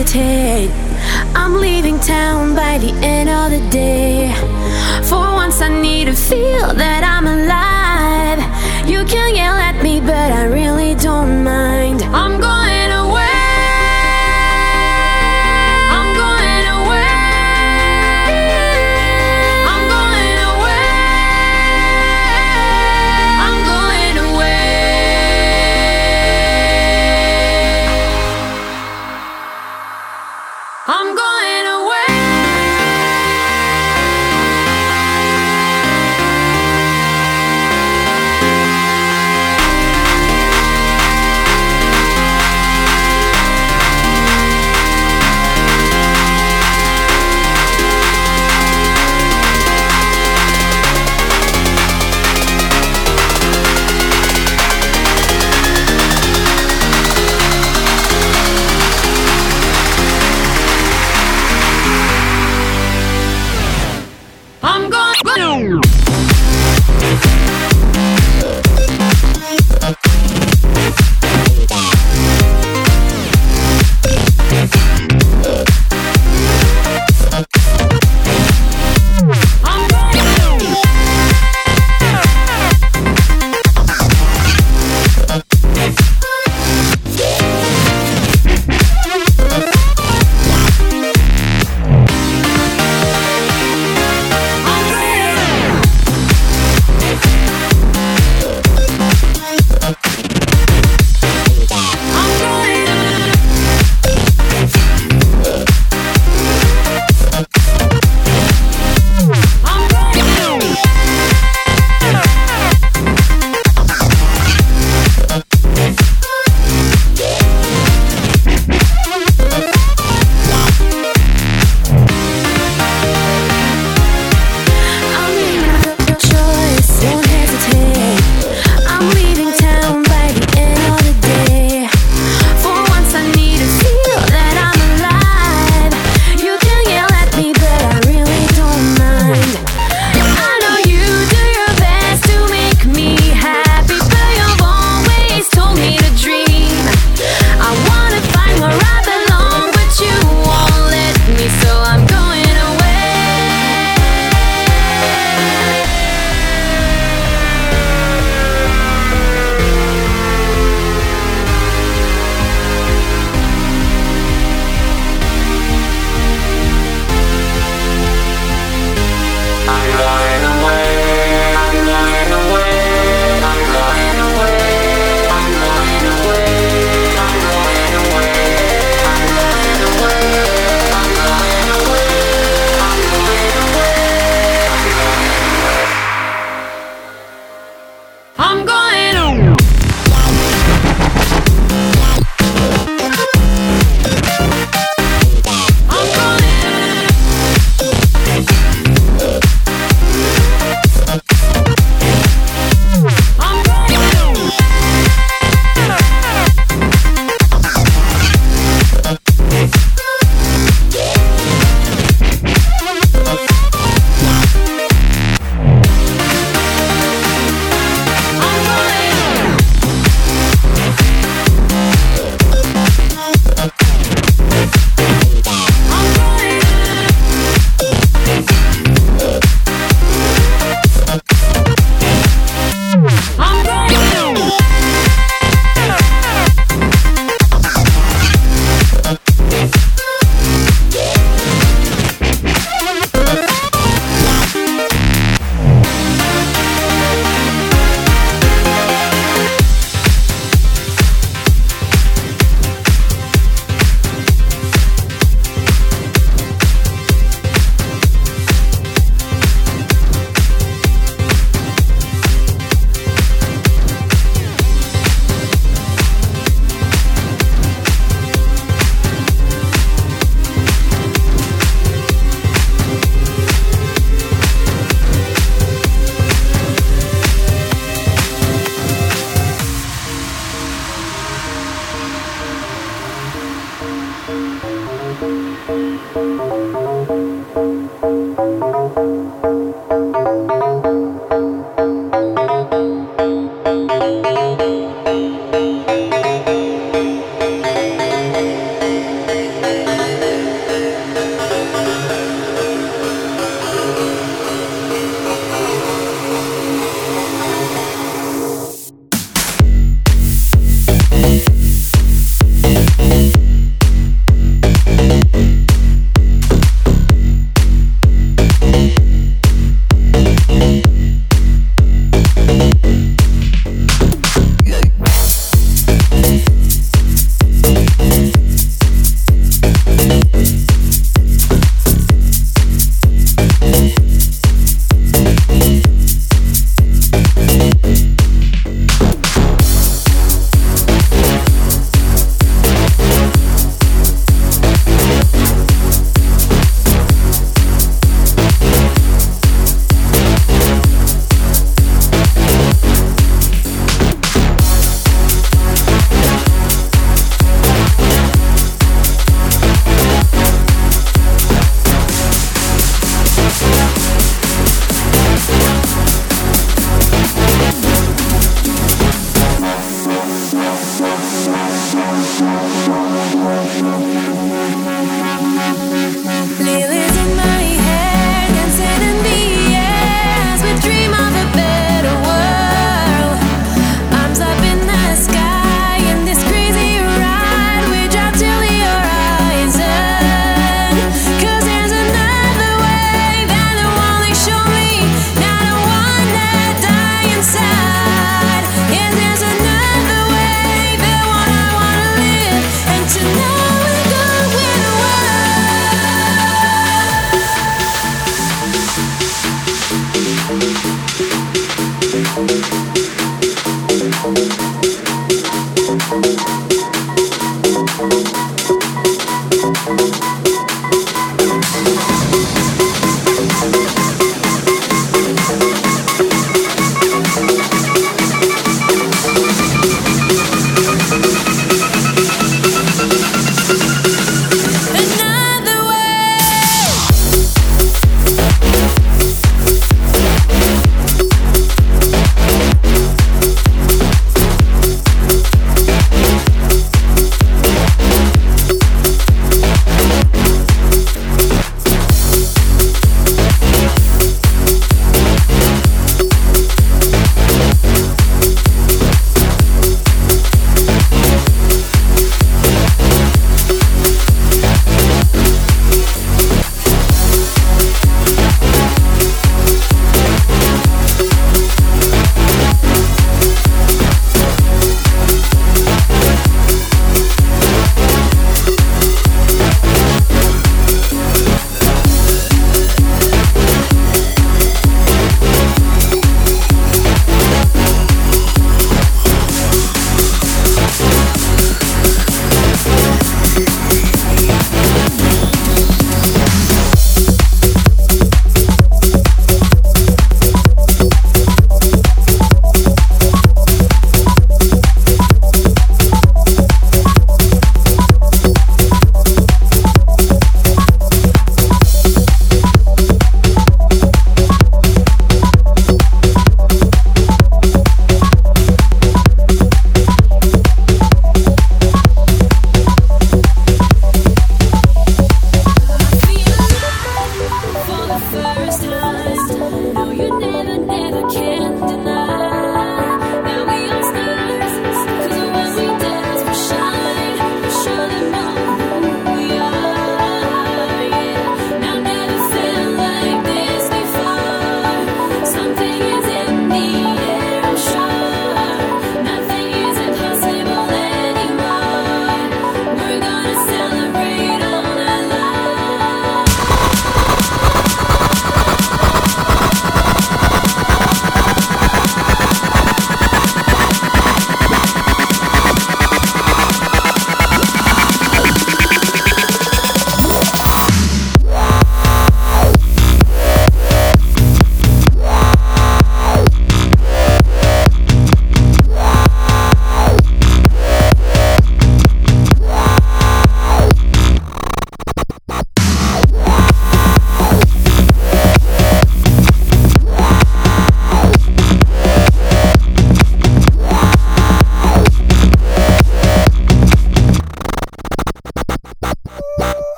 hesitate.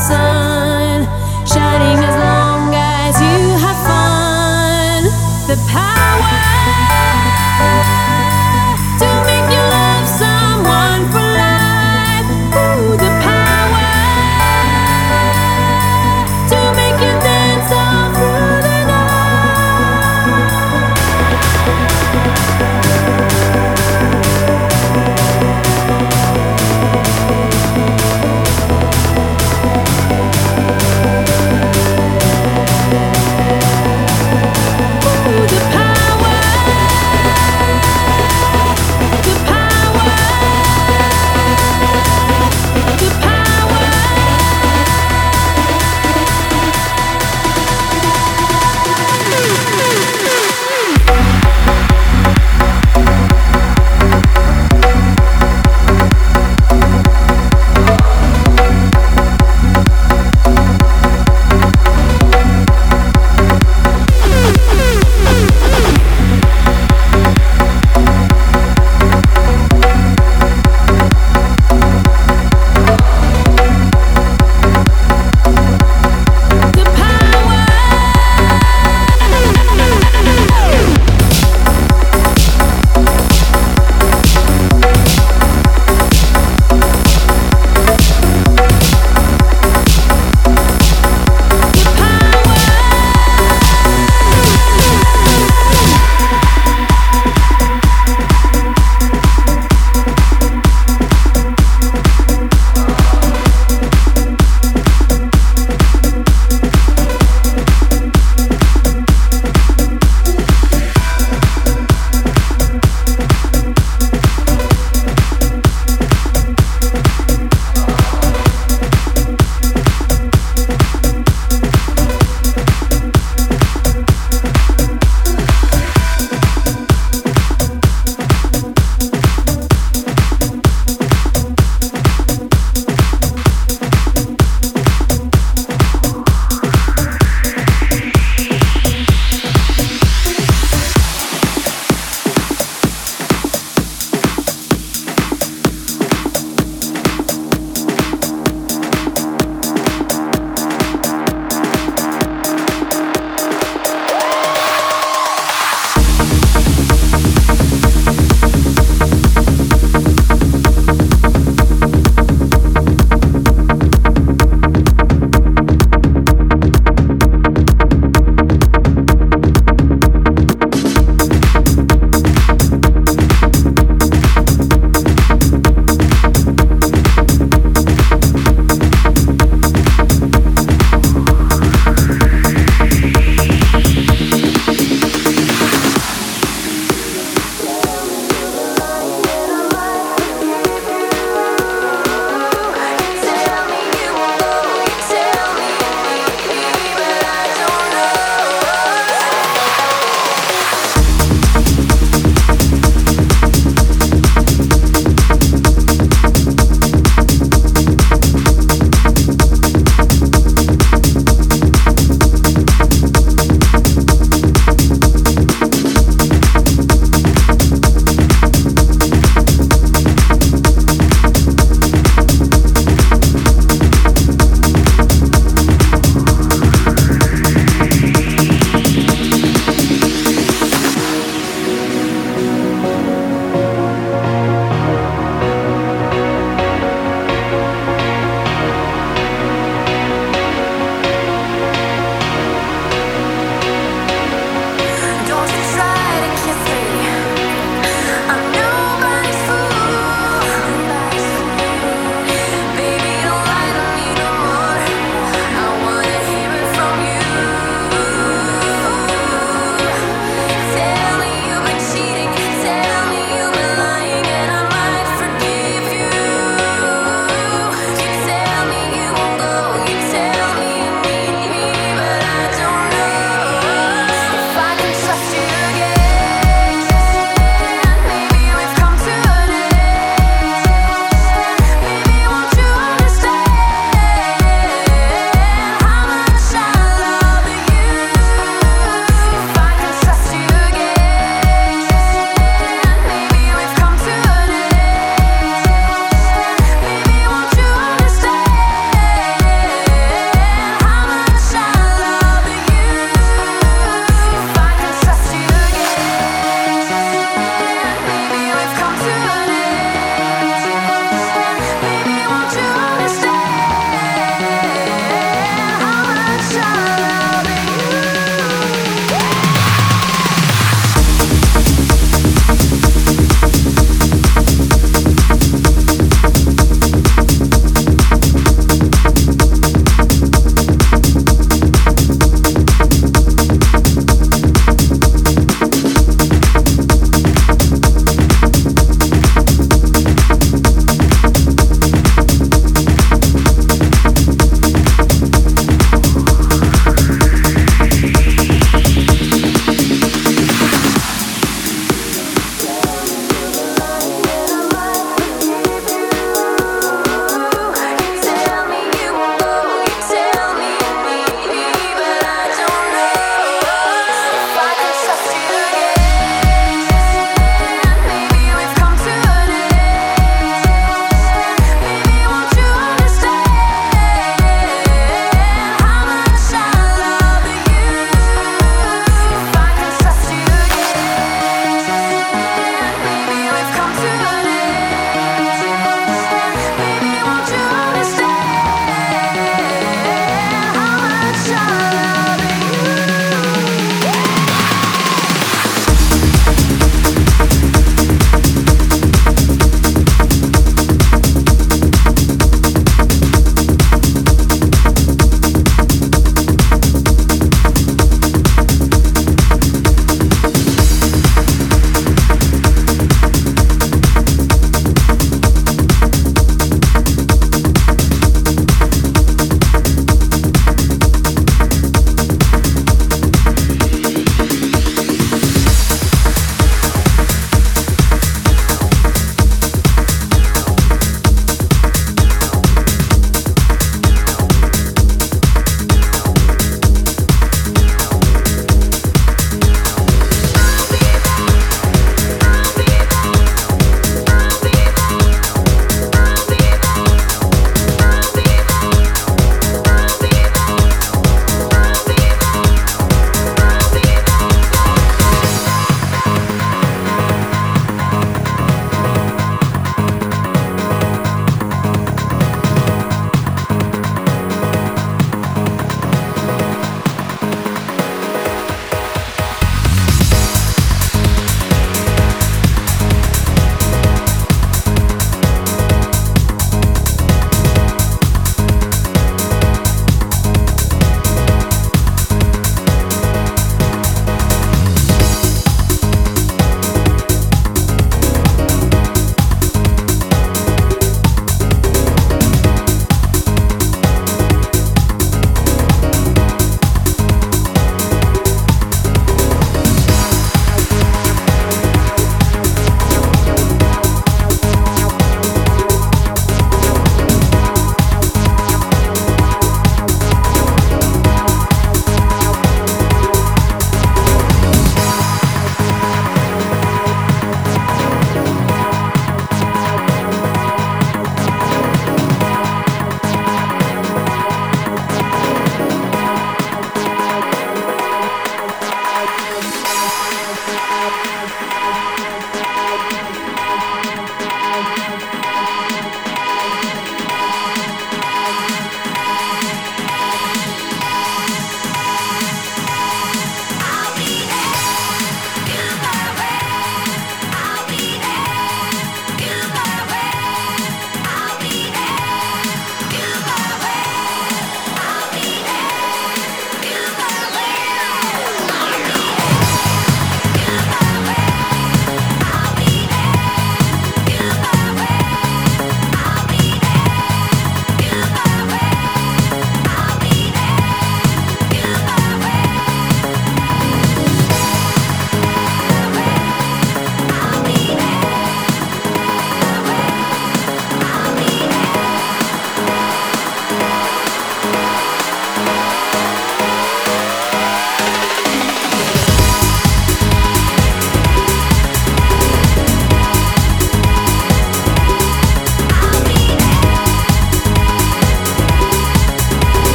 sun, shining as long as you have fun. The power.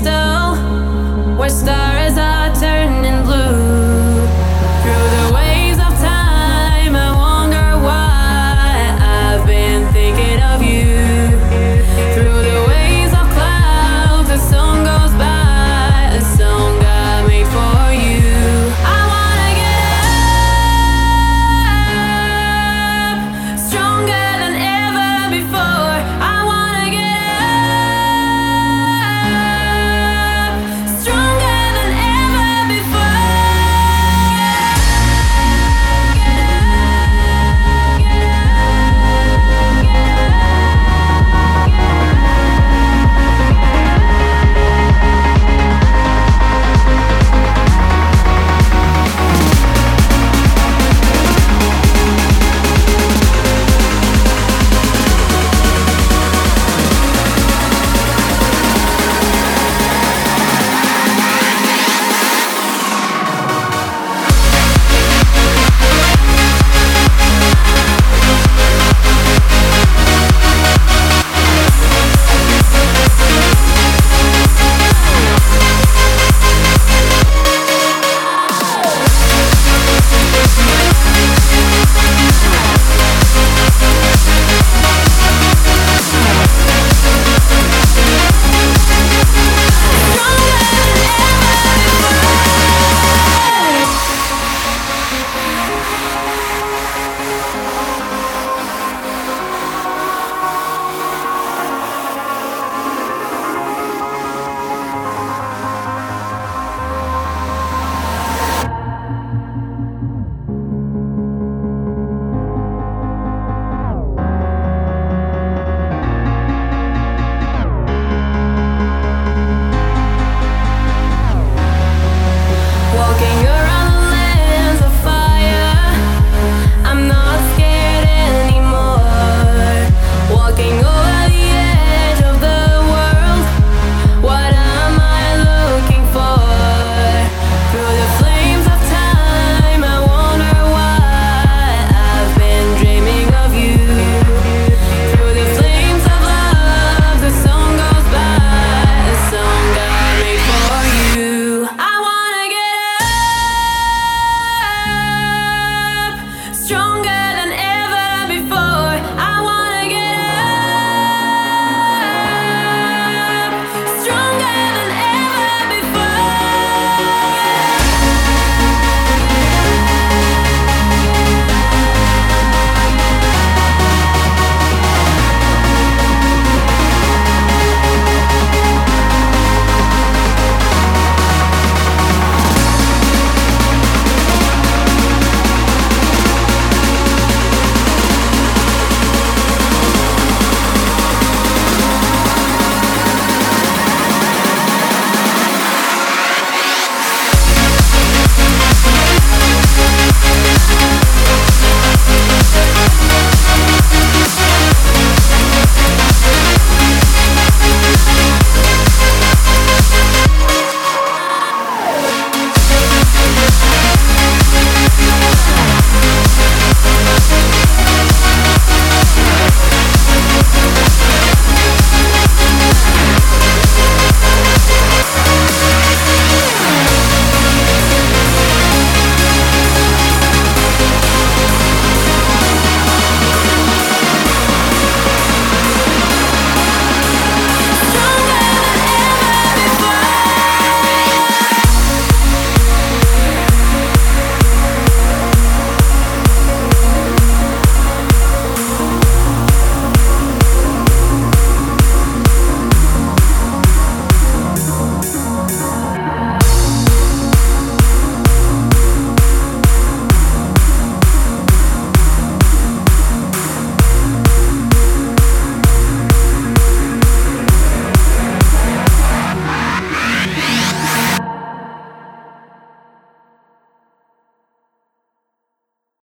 Muse.